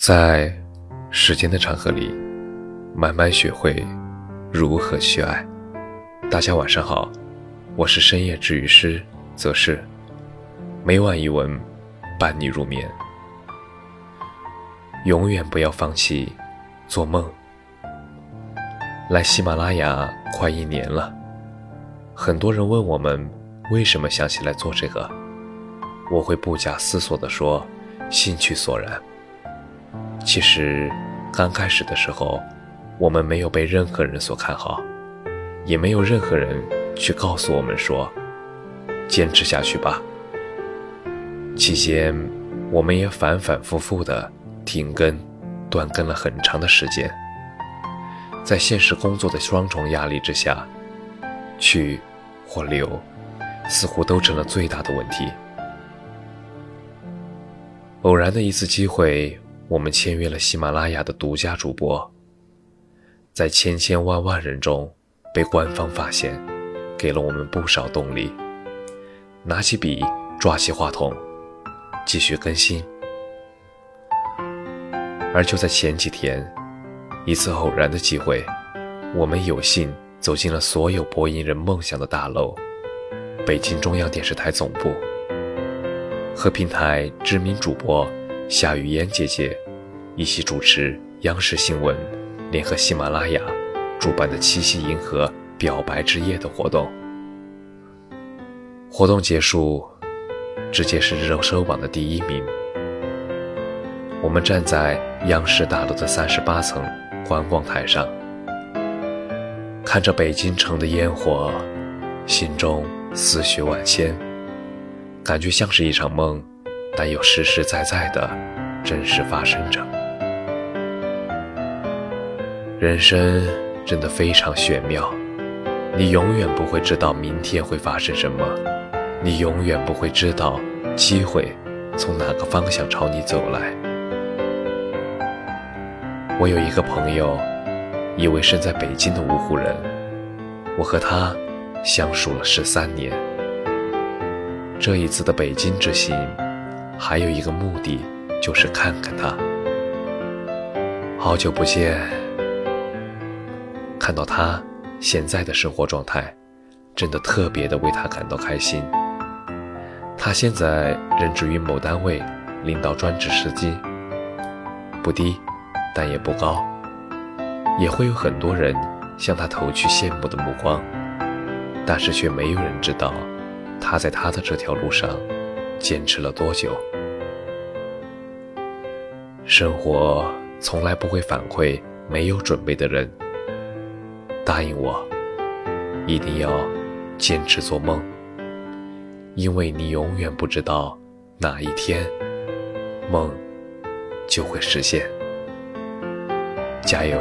在时间的长河里，慢慢学会如何去爱。大家晚上好，我是深夜治愈师则是，每晚一文伴你入眠。永远不要放弃做梦。来喜马拉雅快一年了，很多人问我们为什么想起来做这个，我会不假思索地说：兴趣所然。其实，刚开始的时候，我们没有被任何人所看好，也没有任何人去告诉我们说：“坚持下去吧。”期间，我们也反反复复的停更、断更了很长的时间。在现实工作的双重压力之下，去或留，似乎都成了最大的问题。偶然的一次机会。我们签约了喜马拉雅的独家主播，在千千万万人中被官方发现，给了我们不少动力。拿起笔，抓起话筒，继续更新。而就在前几天，一次偶然的机会，我们有幸走进了所有播音人梦想的大楼——北京中央电视台总部，和平台知名主播。夏雨嫣姐姐一起主持央视新闻联合喜马拉雅主办的七夕银河表白之夜的活动。活动结束，直接是热搜榜的第一名。我们站在央视大楼的三十八层观光台上，看着北京城的烟火，心中思绪万千，感觉像是一场梦。但又实实在在的真实发生着。人生真的非常玄妙，你永远不会知道明天会发生什么，你永远不会知道机会从哪个方向朝你走来。我有一个朋友，一位身在北京的芜湖人，我和他相处了十三年。这一次的北京之行。还有一个目的，就是看看他。好久不见，看到他现在的生活状态，真的特别的为他感到开心。他现在任职于某单位，领导专职司机，不低，但也不高，也会有很多人向他投去羡慕的目光，但是却没有人知道，他在他的这条路上。坚持了多久？生活从来不会反馈没有准备的人。答应我，一定要坚持做梦，因为你永远不知道哪一天梦就会实现。加油！